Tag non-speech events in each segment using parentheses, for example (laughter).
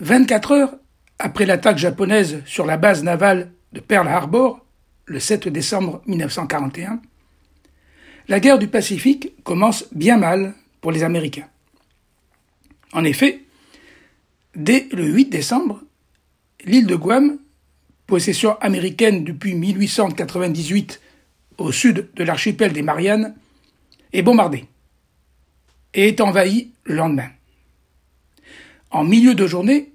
24 heures après l'attaque japonaise sur la base navale de Pearl Harbor, le 7 décembre 1941, la guerre du Pacifique commence bien mal pour les Américains. En effet, dès le 8 décembre, l'île de Guam, possession américaine depuis 1898 au sud de l'archipel des Mariannes, est bombardée et est envahie le lendemain. En milieu de journée,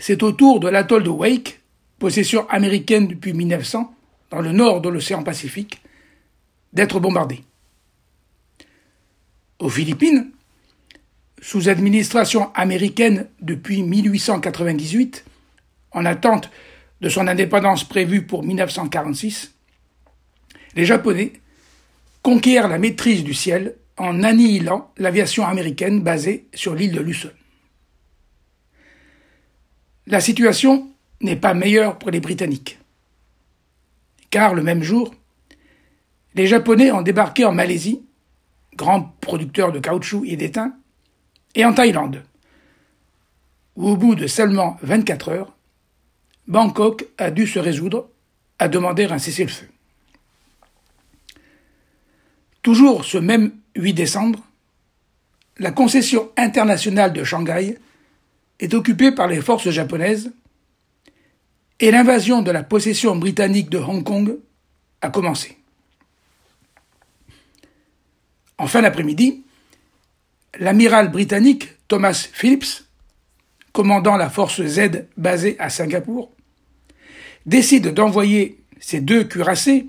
c'est au tour de l'atoll de Wake, possession américaine depuis 1900, dans le nord de l'océan Pacifique, d'être bombardé. Aux Philippines, sous administration américaine depuis 1898, en attente de son indépendance prévue pour 1946, les Japonais conquièrent la maîtrise du ciel en annihilant l'aviation américaine basée sur l'île de Luzon. La situation n'est pas meilleure pour les Britanniques, car le même jour, les Japonais ont débarqué en Malaisie, grand producteur de caoutchouc et d'étain, et en Thaïlande, où au bout de seulement 24 heures, Bangkok a dû se résoudre à demander un cessez-le-feu. Toujours ce même 8 décembre, la concession internationale de Shanghai est occupée par les forces japonaises et l'invasion de la possession britannique de Hong Kong a commencé. En fin d'après-midi, l'amiral britannique Thomas Phillips, commandant la force Z basée à Singapour, décide d'envoyer ses deux cuirassés,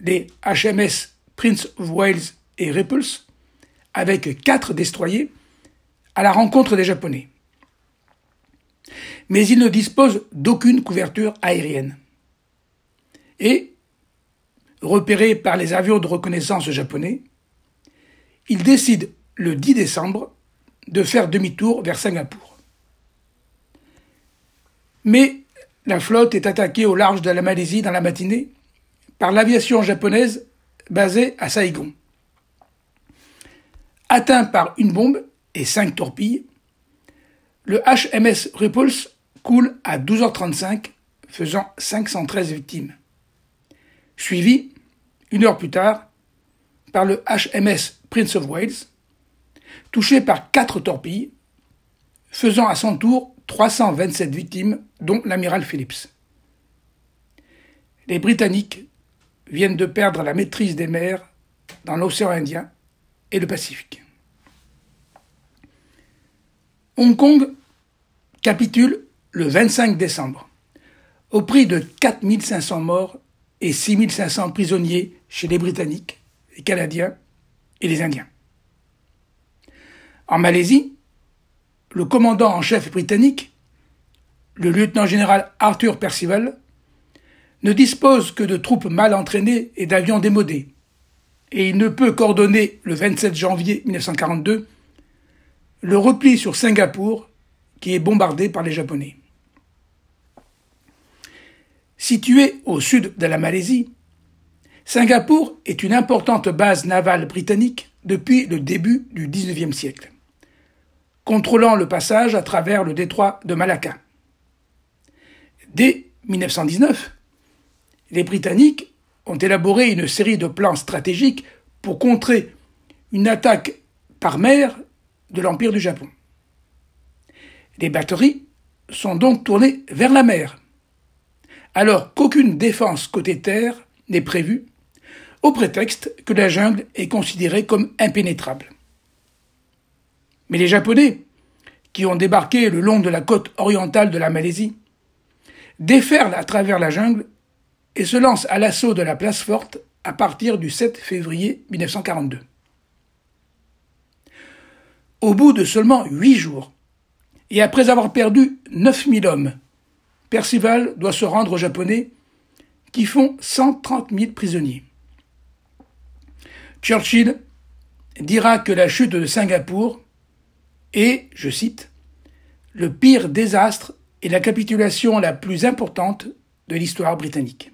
les HMS Prince of Wales et Repulse, avec quatre destroyers, à la rencontre des Japonais. Mais il ne dispose d'aucune couverture aérienne. Et, repéré par les avions de reconnaissance japonais, il décide le 10 décembre de faire demi-tour vers Singapour. Mais la flotte est attaquée au large de la Malaisie dans la matinée par l'aviation japonaise basée à Saigon. Atteint par une bombe et cinq torpilles, le HMS Repulse coule à 12h35, faisant 513 victimes. Suivi, une heure plus tard, par le HMS Prince of Wales, touché par quatre torpilles, faisant à son tour 327 victimes, dont l'amiral Phillips. Les Britanniques viennent de perdre la maîtrise des mers dans l'océan Indien et le Pacifique. Hong Kong capitule le 25 décembre, au prix de 4500 morts et 6500 prisonniers chez les Britanniques, les Canadiens et les Indiens. En Malaisie, le commandant en chef britannique, le lieutenant-général Arthur Percival, ne dispose que de troupes mal entraînées et d'avions démodés, et il ne peut coordonner le 27 janvier 1942 le repli sur Singapour qui est bombardé par les Japonais. Situé au sud de la Malaisie, Singapour est une importante base navale britannique depuis le début du XIXe siècle, contrôlant le passage à travers le détroit de Malacca. Dès 1919, les Britanniques ont élaboré une série de plans stratégiques pour contrer une attaque par mer de l'Empire du Japon. Les batteries sont donc tournées vers la mer, alors qu'aucune défense côté terre n'est prévue, au prétexte que la jungle est considérée comme impénétrable. Mais les Japonais, qui ont débarqué le long de la côte orientale de la Malaisie, déferlent à travers la jungle et se lancent à l'assaut de la place forte à partir du 7 février 1942. Au bout de seulement huit jours, et après avoir perdu 9000 hommes, Percival doit se rendre aux Japonais, qui font 130 000 prisonniers. Churchill dira que la chute de Singapour est, je cite, le pire désastre et la capitulation la plus importante de l'histoire britannique.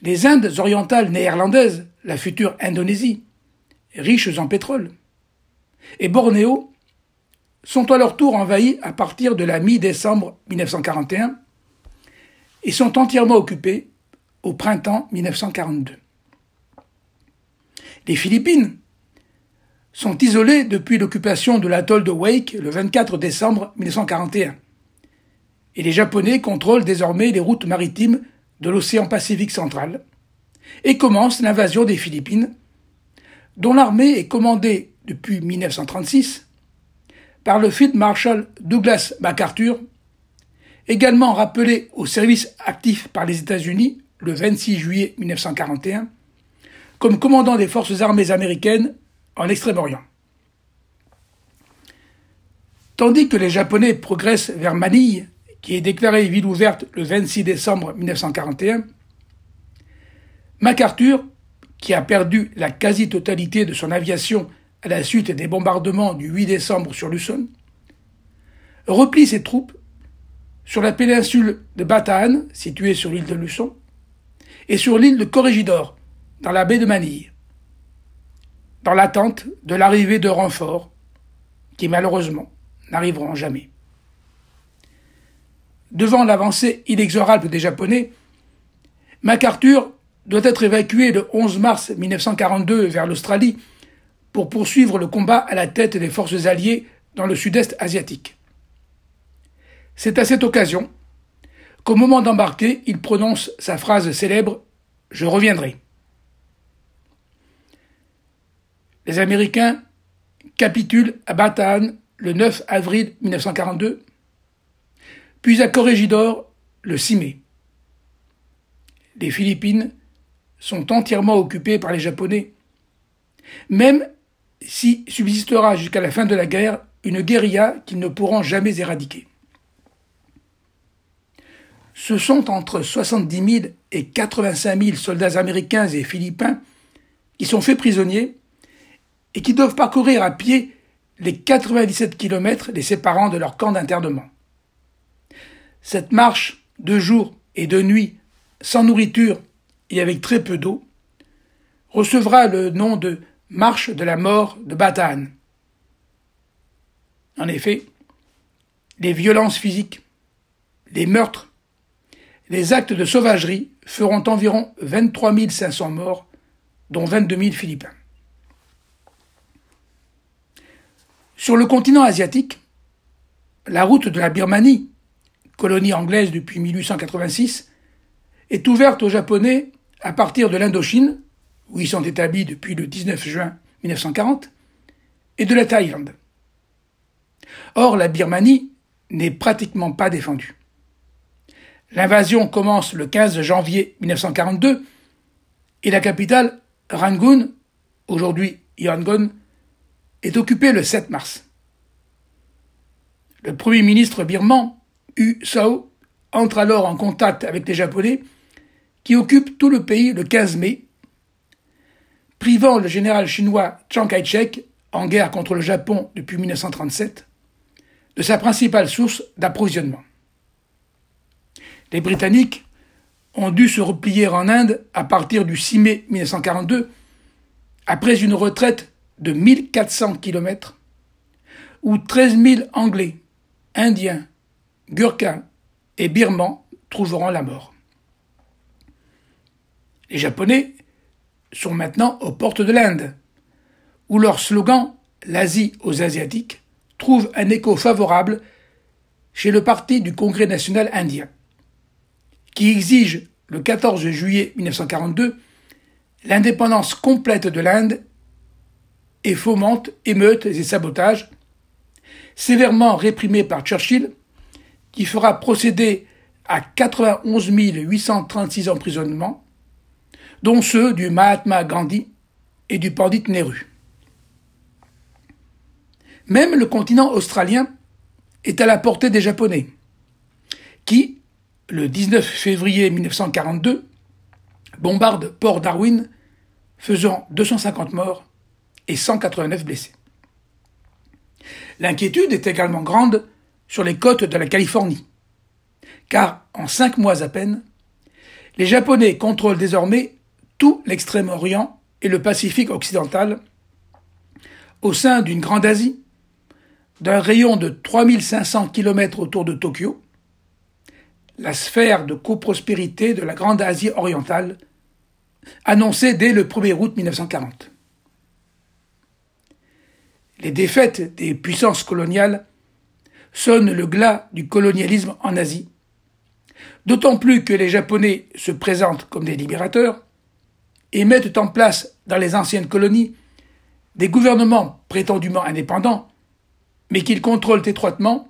Les Indes orientales néerlandaises, la future Indonésie, riches en pétrole, et Bornéo, sont à leur tour envahis à partir de la mi-décembre 1941 et sont entièrement occupés au printemps 1942. Les Philippines sont isolées depuis l'occupation de l'atoll de Wake le 24 décembre 1941. Et les Japonais contrôlent désormais les routes maritimes de l'océan Pacifique central et commencent l'invasion des Philippines, dont l'armée est commandée depuis 1936 par le Field Marshal Douglas MacArthur, également rappelé au service actif par les États-Unis le 26 juillet 1941, comme commandant des forces armées américaines en Extrême-Orient. Tandis que les Japonais progressent vers Manille, qui est déclarée ville ouverte le 26 décembre 1941, MacArthur, qui a perdu la quasi-totalité de son aviation à la suite des bombardements du 8 décembre sur Luzon, replie ses troupes sur la péninsule de Bataan, située sur l'île de Luçon, et sur l'île de Corregidor, dans la baie de Manille, dans l'attente de l'arrivée de renforts qui malheureusement n'arriveront jamais. Devant l'avancée inexorable des Japonais, MacArthur doit être évacué le 11 mars 1942 vers l'Australie pour poursuivre le combat à la tête des forces alliées dans le sud-est asiatique. C'est à cette occasion qu'au moment d'embarquer, il prononce sa phrase célèbre Je reviendrai. Les Américains capitulent à Bataan le 9 avril 1942, puis à Corregidor le 6 mai. Les Philippines sont entièrement occupées par les Japonais, même si subsistera jusqu'à la fin de la guerre une guérilla qu'ils ne pourront jamais éradiquer. Ce sont entre 70 000 et 85 000 soldats américains et philippins qui sont faits prisonniers et qui doivent parcourir à pied les 97 kilomètres les séparant de leur camp d'internement. Cette marche de jour et de nuit, sans nourriture et avec très peu d'eau, recevra le nom de marche de la mort de Bataan. En effet, les violences physiques, les meurtres, les actes de sauvagerie feront environ 23 500 morts, dont 22 000 Philippins. Sur le continent asiatique, la route de la Birmanie, colonie anglaise depuis 1886, est ouverte aux Japonais à partir de l'Indochine, où ils sont établis depuis le 19 juin 1940, et de la Thaïlande. Or, la Birmanie n'est pratiquement pas défendue. L'invasion commence le 15 janvier 1942 et la capitale, Rangoon, aujourd'hui Yangon, est occupée le 7 mars. Le premier ministre birman, U Sao, entre alors en contact avec les Japonais qui occupent tout le pays le 15 mai privant le général chinois Chiang Kai-shek, en guerre contre le Japon depuis 1937, de sa principale source d'approvisionnement. Les Britanniques ont dû se replier en Inde à partir du 6 mai 1942, après une retraite de 1400 km, où 13 000 Anglais, Indiens, Gurkhas et Birmans trouveront la mort. Les Japonais sont maintenant aux portes de l'Inde, où leur slogan L'Asie aux Asiatiques trouve un écho favorable chez le Parti du Congrès national indien, qui exige le 14 juillet 1942 l'indépendance complète de l'Inde et fomente émeutes et sabotages, sévèrement réprimés par Churchill, qui fera procéder à 91 836 emprisonnements dont ceux du Mahatma Gandhi et du Pandit Nehru. Même le continent australien est à la portée des Japonais, qui, le 19 février 1942, bombardent Port Darwin, faisant 250 morts et 189 blessés. L'inquiétude est également grande sur les côtes de la Californie, car en cinq mois à peine, les Japonais contrôlent désormais tout l'Extrême-Orient et le Pacifique occidental, au sein d'une Grande Asie, d'un rayon de 3500 km autour de Tokyo, la sphère de coprospérité de la Grande Asie orientale, annoncée dès le 1er août 1940. Les défaites des puissances coloniales sonnent le glas du colonialisme en Asie, d'autant plus que les Japonais se présentent comme des libérateurs et mettent en place dans les anciennes colonies des gouvernements prétendument indépendants, mais qu'ils contrôlent étroitement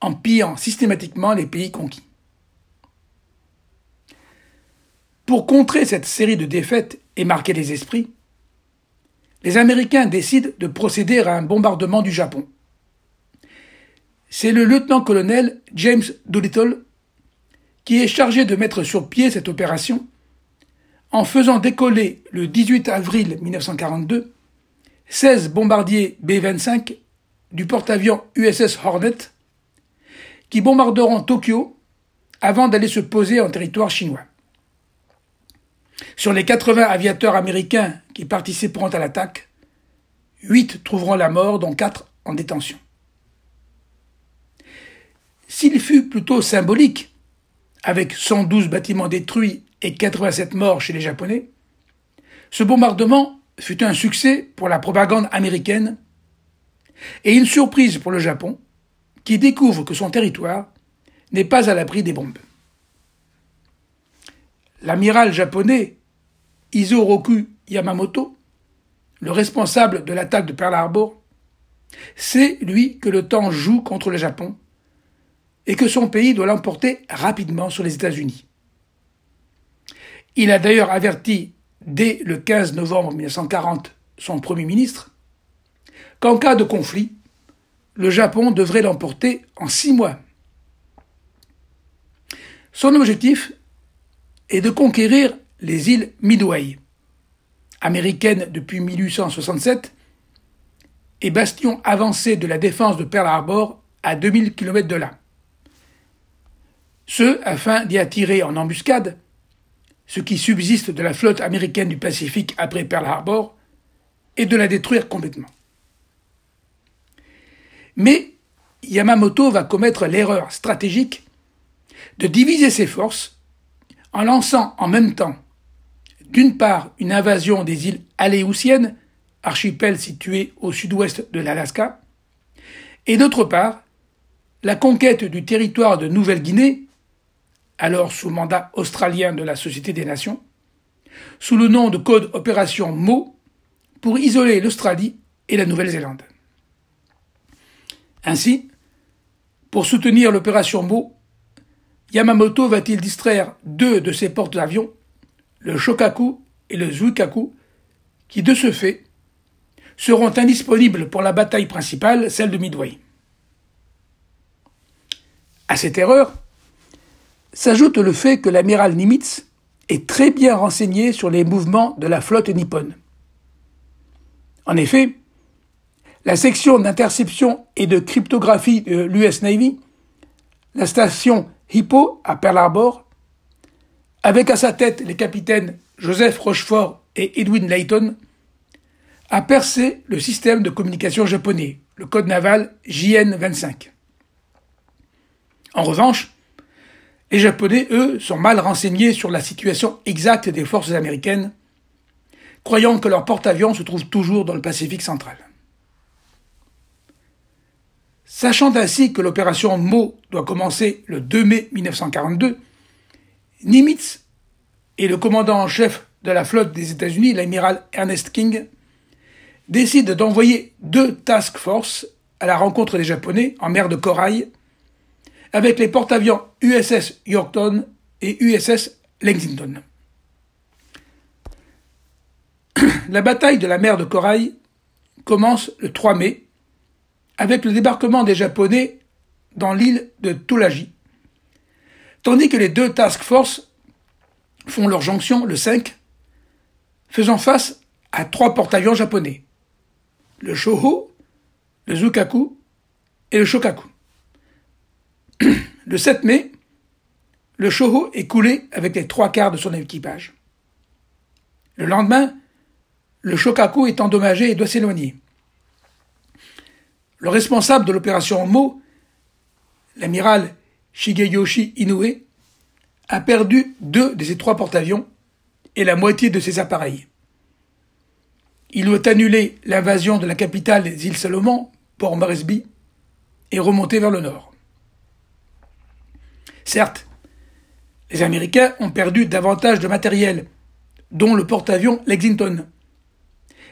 en pillant systématiquement les pays conquis. Pour contrer cette série de défaites et marquer les esprits, les Américains décident de procéder à un bombardement du Japon. C'est le lieutenant-colonel James Doolittle qui est chargé de mettre sur pied cette opération en faisant décoller le 18 avril 1942 16 bombardiers B-25 du porte-avions USS Hornet qui bombarderont Tokyo avant d'aller se poser en territoire chinois. Sur les 80 aviateurs américains qui participeront à l'attaque, 8 trouveront la mort, dont 4 en détention. S'il fut plutôt symbolique, avec 112 bâtiments détruits et 87 morts chez les Japonais, ce bombardement fut un succès pour la propagande américaine et une surprise pour le Japon, qui découvre que son territoire n'est pas à l'abri des bombes. L'amiral japonais Isoroku Yamamoto, le responsable de l'attaque de Pearl Harbor, sait, lui, que le temps joue contre le Japon et que son pays doit l'emporter rapidement sur les États-Unis. Il a d'ailleurs averti dès le 15 novembre 1940 son Premier ministre qu'en cas de conflit, le Japon devrait l'emporter en six mois. Son objectif est de conquérir les îles Midway, américaines depuis 1867, et bastion avancé de la défense de Pearl Harbor à 2000 km de là. Ce afin d'y attirer en embuscade ce qui subsiste de la flotte américaine du Pacifique après Pearl Harbor et de la détruire complètement. Mais Yamamoto va commettre l'erreur stratégique de diviser ses forces en lançant en même temps d'une part une invasion des îles Aléoutiennes, archipel situé au sud-ouest de l'Alaska, et d'autre part la conquête du territoire de Nouvelle-Guinée, alors sous mandat australien de la Société des Nations, sous le nom de code Opération MO, pour isoler l'Australie et la Nouvelle-Zélande. Ainsi, pour soutenir l'opération MO, Yamamoto va-t-il distraire deux de ses porte-avions, le Shokaku et le Zuikaku, qui de ce fait seront indisponibles pour la bataille principale, celle de Midway. À cette erreur, s'ajoute le fait que l'amiral Nimitz est très bien renseigné sur les mouvements de la flotte nippone. En effet, la section d'interception et de cryptographie de l'US Navy, la station Hippo à Pearl Harbor, avec à sa tête les capitaines Joseph Rochefort et Edwin Layton, a percé le système de communication japonais, le code naval JN-25. En revanche, les Japonais, eux, sont mal renseignés sur la situation exacte des forces américaines, croyant que leur porte-avions se trouve toujours dans le Pacifique central. Sachant ainsi que l'opération MO doit commencer le 2 mai 1942, Nimitz et le commandant en chef de la flotte des États-Unis, l'amiral Ernest King, décident d'envoyer deux task forces à la rencontre des Japonais en mer de Corail avec les porte-avions USS Yorkton et USS Lexington. (clears throat) La bataille de la mer de Corail commence le 3 mai avec le débarquement des Japonais dans l'île de Tolaji, tandis que les deux task force font leur jonction le 5, faisant face à trois porte-avions japonais, le Shoho, le Zukaku et le Shokaku. Le 7 mai, le Shoho est coulé avec les trois quarts de son équipage. Le lendemain, le Shokaku est endommagé et doit s'éloigner. le responsable de l'opération Mo, l'amiral Shigeyoshi Inoue, a perdu deux de ses trois porte-avions et la moitié de ses appareils. Il doit annuler l'invasion de la capitale des îles Salomon, Port Moresby, et remonter vers le nord. Certes, les Américains ont perdu davantage de matériel, dont le porte-avions Lexington.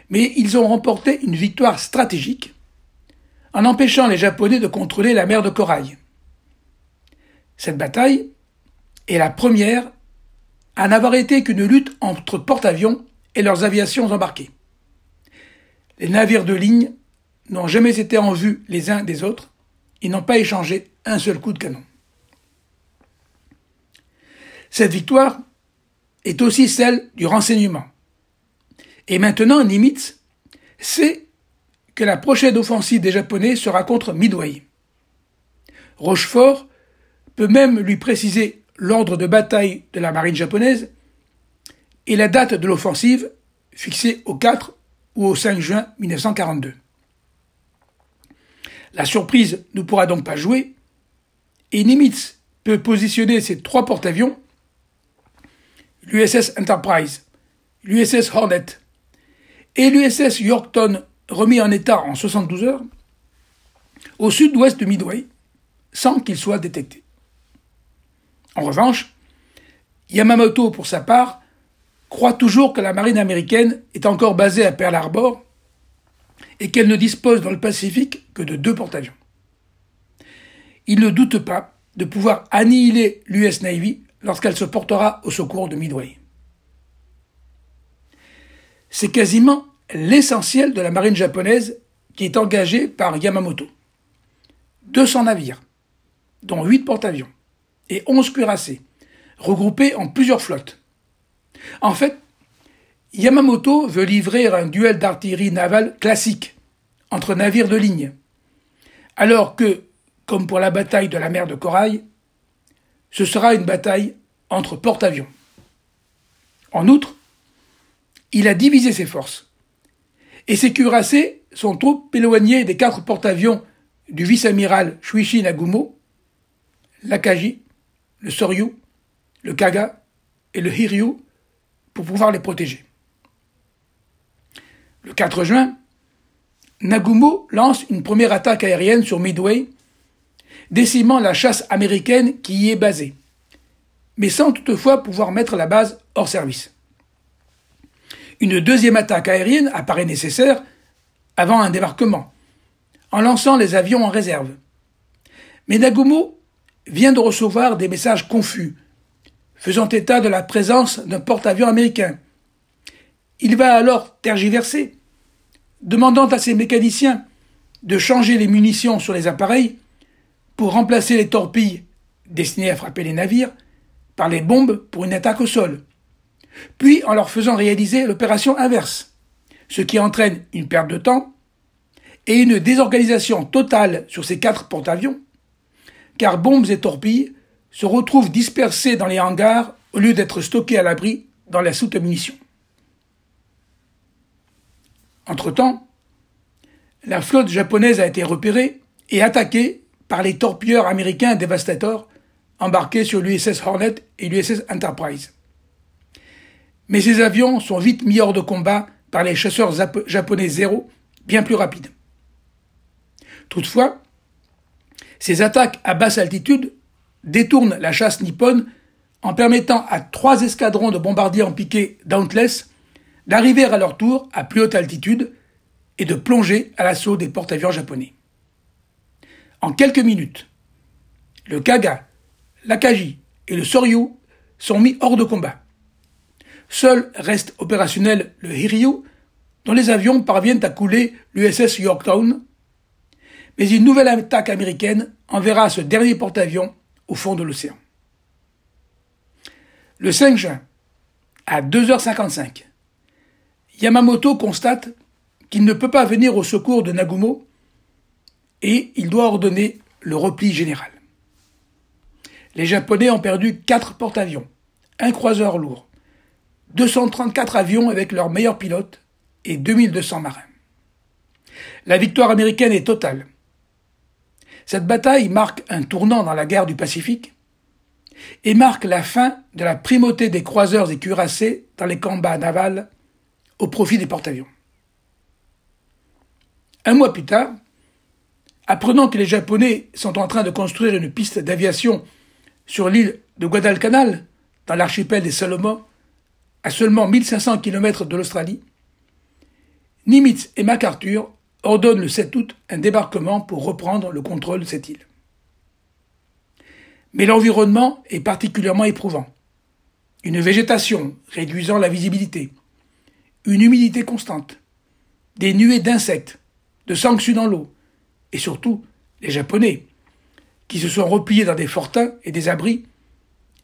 Mais ils ont remporté une victoire stratégique en empêchant les Japonais de contrôler la mer de Corail. Cette bataille est la première à n'avoir été qu'une lutte entre porte-avions et leurs aviations embarquées. Les navires de ligne n'ont jamais été en vue les uns des autres, ils n'ont pas échangé un seul coup de canon. Cette victoire est aussi celle du renseignement. Et maintenant, Nimitz sait que la prochaine offensive des Japonais sera contre Midway. Rochefort peut même lui préciser l'ordre de bataille de la marine japonaise et la date de l'offensive fixée au 4 ou au 5 juin 1942. La surprise ne pourra donc pas jouer et Nimitz peut positionner ses trois porte-avions l'USS Enterprise, l'USS Hornet et l'USS Yorkton remis en état en 72 heures au sud-ouest de Midway sans qu'il soit détecté. En revanche, Yamamoto, pour sa part, croit toujours que la marine américaine est encore basée à Pearl Harbor et qu'elle ne dispose dans le Pacifique que de deux porte-avions. Il ne doute pas de pouvoir annihiler l'US Navy lorsqu'elle se portera au secours de Midway. C'est quasiment l'essentiel de la marine japonaise qui est engagée par Yamamoto. 200 navires, dont 8 porte-avions et 11 cuirassés, regroupés en plusieurs flottes. En fait, Yamamoto veut livrer un duel d'artillerie navale classique entre navires de ligne, alors que, comme pour la bataille de la mer de Corail, ce sera une bataille entre porte-avions. En outre, il a divisé ses forces. Et ses cuirassés sont trop éloignés des quatre porte-avions du vice-amiral Shuichi Nagumo, l'Akaji, le Soryu, le Kaga et le Hiryu pour pouvoir les protéger. Le 4 juin, Nagumo lance une première attaque aérienne sur Midway décimant la chasse américaine qui y est basée, mais sans toutefois pouvoir mettre la base hors service. Une deuxième attaque aérienne apparaît nécessaire avant un débarquement, en lançant les avions en réserve. Mais Nagumo vient de recevoir des messages confus, faisant état de la présence d'un porte-avions américain. Il va alors tergiverser, demandant à ses mécaniciens de changer les munitions sur les appareils pour remplacer les torpilles destinées à frapper les navires par les bombes pour une attaque au sol, puis en leur faisant réaliser l'opération inverse, ce qui entraîne une perte de temps et une désorganisation totale sur ces quatre porte-avions, car bombes et torpilles se retrouvent dispersées dans les hangars au lieu d'être stockées à l'abri dans la soute à munitions. Entre-temps, la flotte japonaise a été repérée et attaquée par les torpilleurs américains Devastator embarqués sur l'USS Hornet et l'USS Enterprise. Mais ces avions sont vite mis hors de combat par les chasseurs japonais zéro, bien plus rapides. Toutefois, ces attaques à basse altitude détournent la chasse nippone en permettant à trois escadrons de bombardiers en piqué Dauntless d'arriver à leur tour à plus haute altitude et de plonger à l'assaut des porte-avions japonais. En quelques minutes, le Kaga, l'Akaji et le Soryu sont mis hors de combat. Seul reste opérationnel le Hiryu, dont les avions parviennent à couler l'USS Yorktown. Mais une nouvelle attaque américaine enverra ce dernier porte-avions au fond de l'océan. Le 5 juin, à 2h55, Yamamoto constate qu'il ne peut pas venir au secours de Nagumo et il doit ordonner le repli général. Les Japonais ont perdu quatre porte-avions, un croiseur lourd, 234 avions avec leurs meilleurs pilotes et 2200 marins. La victoire américaine est totale Cette bataille marque un tournant dans la guerre du Pacifique et marque la fin de la primauté des croiseurs et cuirassés dans les combats navals au profit des porte-avions. Un mois plus tard, apprenant que les Japonais sont en train de construire une piste d'aviation sur l'île de Guadalcanal, dans l'archipel des Salomon, à seulement 1500 km de l'Australie, Nimitz et MacArthur ordonnent le 7 août un débarquement pour reprendre le contrôle de cette île. Mais l'environnement est particulièrement éprouvant. Une végétation réduisant la visibilité, une humidité constante, des nuées d'insectes, de sanctions dans l'eau, et surtout les Japonais, qui se sont repliés dans des fortins et des abris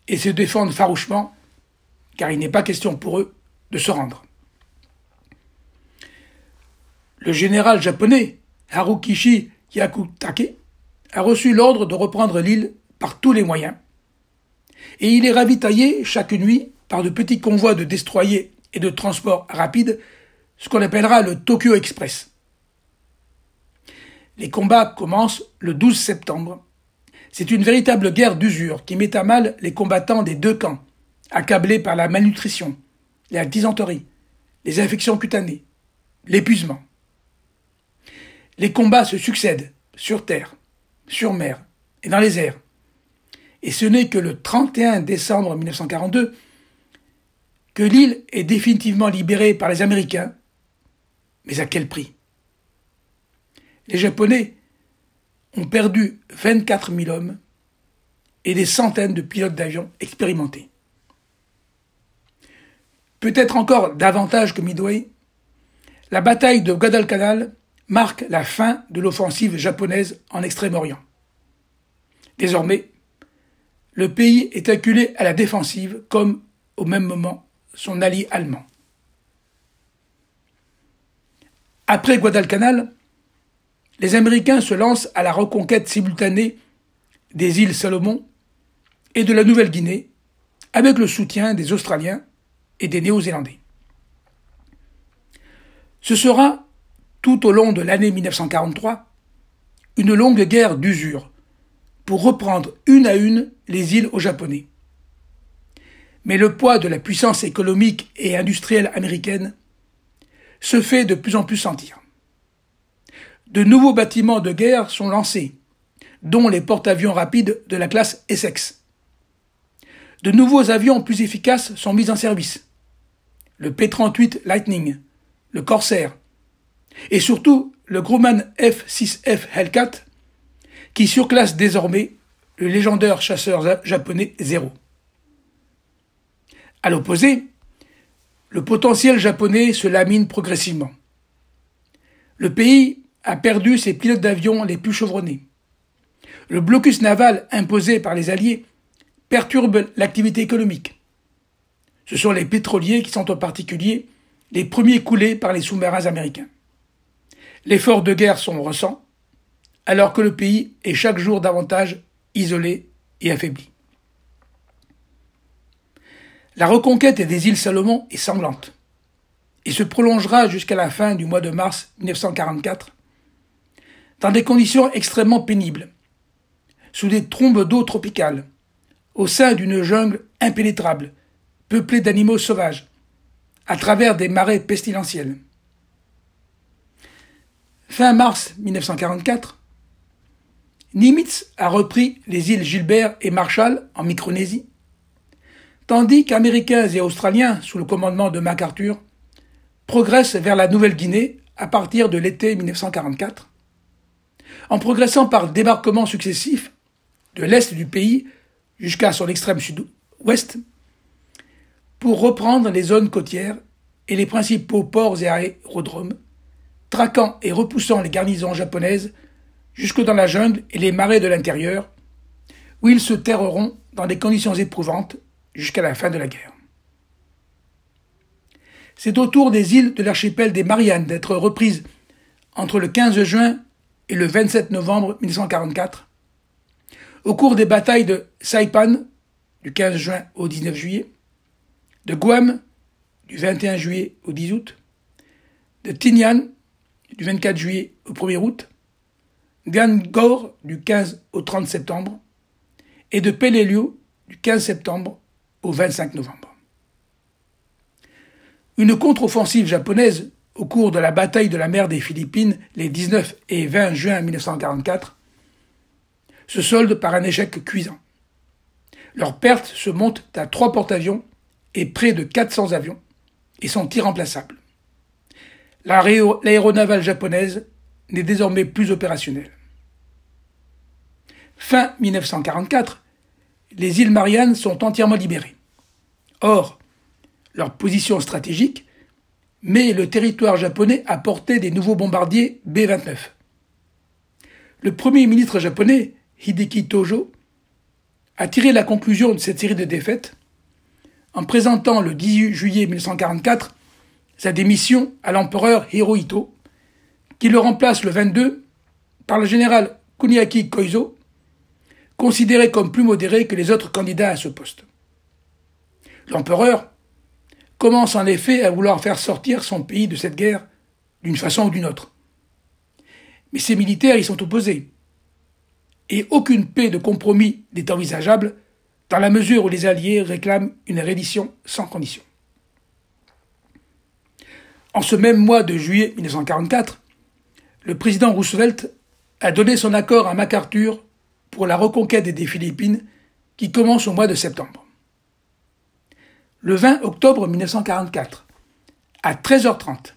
et se défendent farouchement, car il n'est pas question pour eux de se rendre. Le général japonais Harukishi Yakutake a reçu l'ordre de reprendre l'île par tous les moyens, et il est ravitaillé chaque nuit par de petits convois de destroyers et de transports rapides, ce qu'on appellera le Tokyo Express. Les combats commencent le 12 septembre. C'est une véritable guerre d'usure qui met à mal les combattants des deux camps, accablés par la malnutrition, la dysenterie, les infections cutanées, l'épuisement. Les combats se succèdent sur terre, sur mer et dans les airs. Et ce n'est que le 31 décembre 1942 que l'île est définitivement libérée par les Américains. Mais à quel prix? Les Japonais ont perdu 24 000 hommes et des centaines de pilotes d'avions expérimentés. Peut-être encore davantage que Midway, la bataille de Guadalcanal marque la fin de l'offensive japonaise en Extrême-Orient. Désormais, le pays est acculé à la défensive comme, au même moment, son allié allemand. Après Guadalcanal, les Américains se lancent à la reconquête simultanée des îles Salomon et de la Nouvelle-Guinée avec le soutien des Australiens et des Néo-Zélandais. Ce sera, tout au long de l'année 1943, une longue guerre d'usure pour reprendre une à une les îles aux Japonais. Mais le poids de la puissance économique et industrielle américaine se fait de plus en plus sentir. De nouveaux bâtiments de guerre sont lancés, dont les porte-avions rapides de la classe Essex. De nouveaux avions plus efficaces sont mis en service. Le P-38 Lightning, le Corsair, et surtout le Grumman F-6F Hellcat, qui surclasse désormais le légendaire chasseur japonais Zero. À l'opposé, le potentiel japonais se lamine progressivement. Le pays a perdu ses pilotes d'avion les plus chevronnés. Le blocus naval imposé par les Alliés perturbe l'activité économique. Ce sont les pétroliers qui sont en particulier les premiers coulés par les sous-marins américains. L'effort de guerre sont ressent, alors que le pays est chaque jour davantage isolé et affaibli. La reconquête des îles Salomon est sanglante et se prolongera jusqu'à la fin du mois de mars 1944 dans des conditions extrêmement pénibles, sous des trombes d'eau tropicales, au sein d'une jungle impénétrable, peuplée d'animaux sauvages, à travers des marais pestilentiels. Fin mars 1944, Nimitz a repris les îles Gilbert et Marshall en Micronésie, tandis qu'Américains et Australiens, sous le commandement de MacArthur, progressent vers la Nouvelle-Guinée à partir de l'été 1944, en progressant par débarquements successifs de l'est du pays jusqu'à son extrême sud-ouest, pour reprendre les zones côtières et les principaux ports et aérodromes, traquant et repoussant les garnisons japonaises jusque dans la jungle et les marais de l'intérieur, où ils se terreront dans des conditions éprouvantes jusqu'à la fin de la guerre. C'est au tour des îles de l'archipel des Mariannes d'être reprises entre le 15 juin le 27 novembre 1944, au cours des batailles de Saipan du 15 juin au 19 juillet, de Guam du 21 juillet au 10 août, de Tinian du 24 juillet au 1er août, d'Angor du 15 au 30 septembre et de Peleliu du 15 septembre au 25 novembre. Une contre-offensive japonaise au cours de la bataille de la mer des Philippines les 19 et 20 juin 1944 se solde par un échec cuisant. Leurs pertes se montent à trois porte-avions et près de 400 avions et sont irremplaçables. L'aéronavale japonaise n'est désormais plus opérationnelle. Fin 1944, les îles Mariannes sont entièrement libérées. Or, leur position stratégique met le territoire japonais portée des nouveaux bombardiers B-29. Le premier ministre japonais, Hideki Tojo, a tiré la conclusion de cette série de défaites en présentant le 18 juillet 1944 sa démission à l'empereur Hirohito, qui le remplace le 22 par le général Kuniaki Koizo, considéré comme plus modéré que les autres candidats à ce poste. L'empereur commence en effet à vouloir faire sortir son pays de cette guerre d'une façon ou d'une autre. Mais ses militaires y sont opposés. Et aucune paix de compromis n'est envisageable dans la mesure où les Alliés réclament une reddition sans condition. En ce même mois de juillet 1944, le président Roosevelt a donné son accord à MacArthur pour la reconquête des Philippines qui commence au mois de septembre. Le 20 octobre 1944, à 13h30,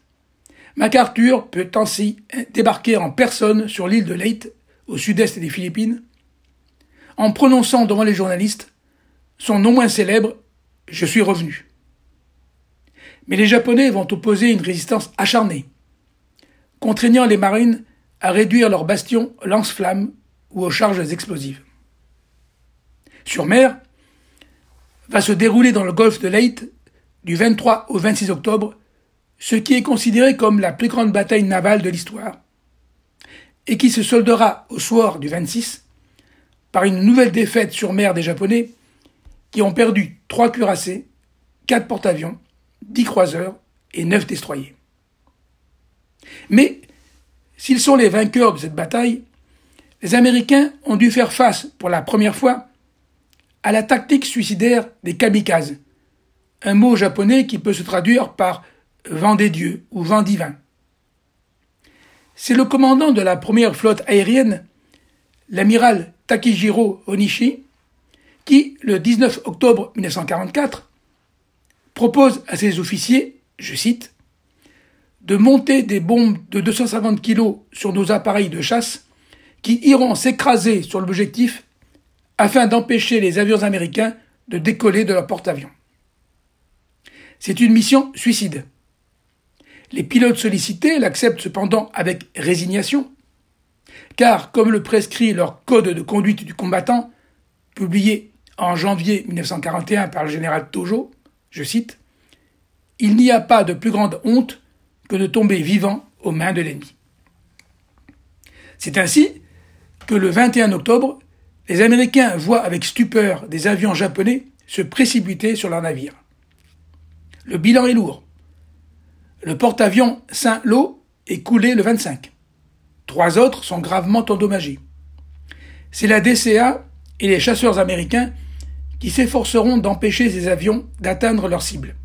MacArthur peut ainsi débarquer en personne sur l'île de Leyte, au sud-est des Philippines, en prononçant devant les journalistes son non moins célèbre Je suis revenu. Mais les Japonais vont opposer une résistance acharnée, contraignant les marines à réduire leurs bastions lance-flammes ou aux charges explosives. Sur mer, va se dérouler dans le golfe de Leyte du 23 au 26 octobre ce qui est considéré comme la plus grande bataille navale de l'histoire, et qui se soldera au soir du 26 par une nouvelle défaite sur mer des Japonais qui ont perdu trois cuirassés, quatre porte-avions, dix croiseurs et neuf destroyers. Mais, s'ils sont les vainqueurs de cette bataille, les Américains ont dû faire face, pour la première fois, à la tactique suicidaire des kamikazes, un mot japonais qui peut se traduire par vent des dieux ou vent divin. C'est le commandant de la première flotte aérienne, l'amiral Takijiro Onishi, qui, le 19 octobre 1944, propose à ses officiers, je cite, de monter des bombes de 250 kg sur nos appareils de chasse qui iront s'écraser sur l'objectif afin d'empêcher les avions américains de décoller de leur porte-avions. C'est une mission suicide. Les pilotes sollicités l'acceptent cependant avec résignation, car, comme le prescrit leur Code de conduite du combattant, publié en janvier 1941 par le général Tojo, je cite, Il n'y a pas de plus grande honte que de tomber vivant aux mains de l'ennemi. C'est ainsi que le 21 octobre, les Américains voient avec stupeur des avions japonais se précipiter sur leur navire. Le bilan est lourd. Le porte-avions Saint-Lô est coulé le 25. Trois autres sont gravement endommagés. C'est la DCA et les chasseurs américains qui s'efforceront d'empêcher ces avions d'atteindre leur cible.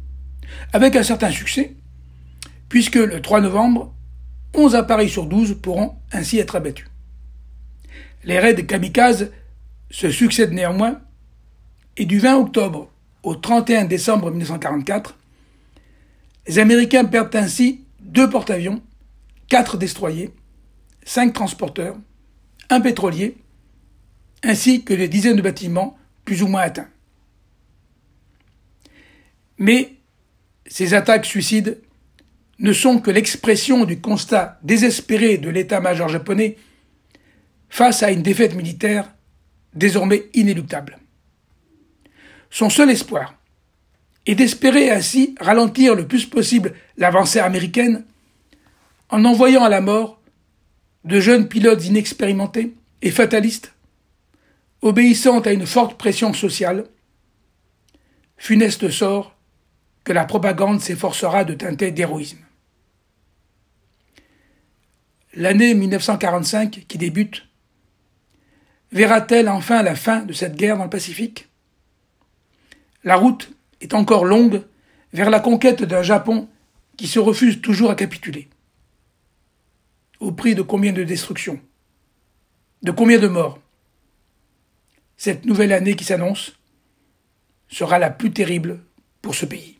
Avec un certain succès, puisque le 3 novembre, 11 appareils sur 12 pourront ainsi être abattus. Les raids kamikazes se succèdent néanmoins, et du 20 octobre au 31 décembre 1944, les Américains perdent ainsi deux porte-avions, quatre destroyers, cinq transporteurs, un pétrolier, ainsi que des dizaines de bâtiments plus ou moins atteints. Mais ces attaques suicides ne sont que l'expression du constat désespéré de l'état-major japonais face à une défaite militaire désormais inéluctable. Son seul espoir est d'espérer ainsi ralentir le plus possible l'avancée américaine en envoyant à la mort de jeunes pilotes inexpérimentés et fatalistes, obéissant à une forte pression sociale, funeste sort que la propagande s'efforcera de teinter d'héroïsme. l'année 1945 qui débute verra-t-elle enfin la fin de cette guerre dans le Pacifique? La route est encore longue vers la conquête d'un Japon qui se refuse toujours à capituler. Au prix de combien de destructions? De combien de morts? Cette nouvelle année qui s'annonce sera la plus terrible pour ce pays.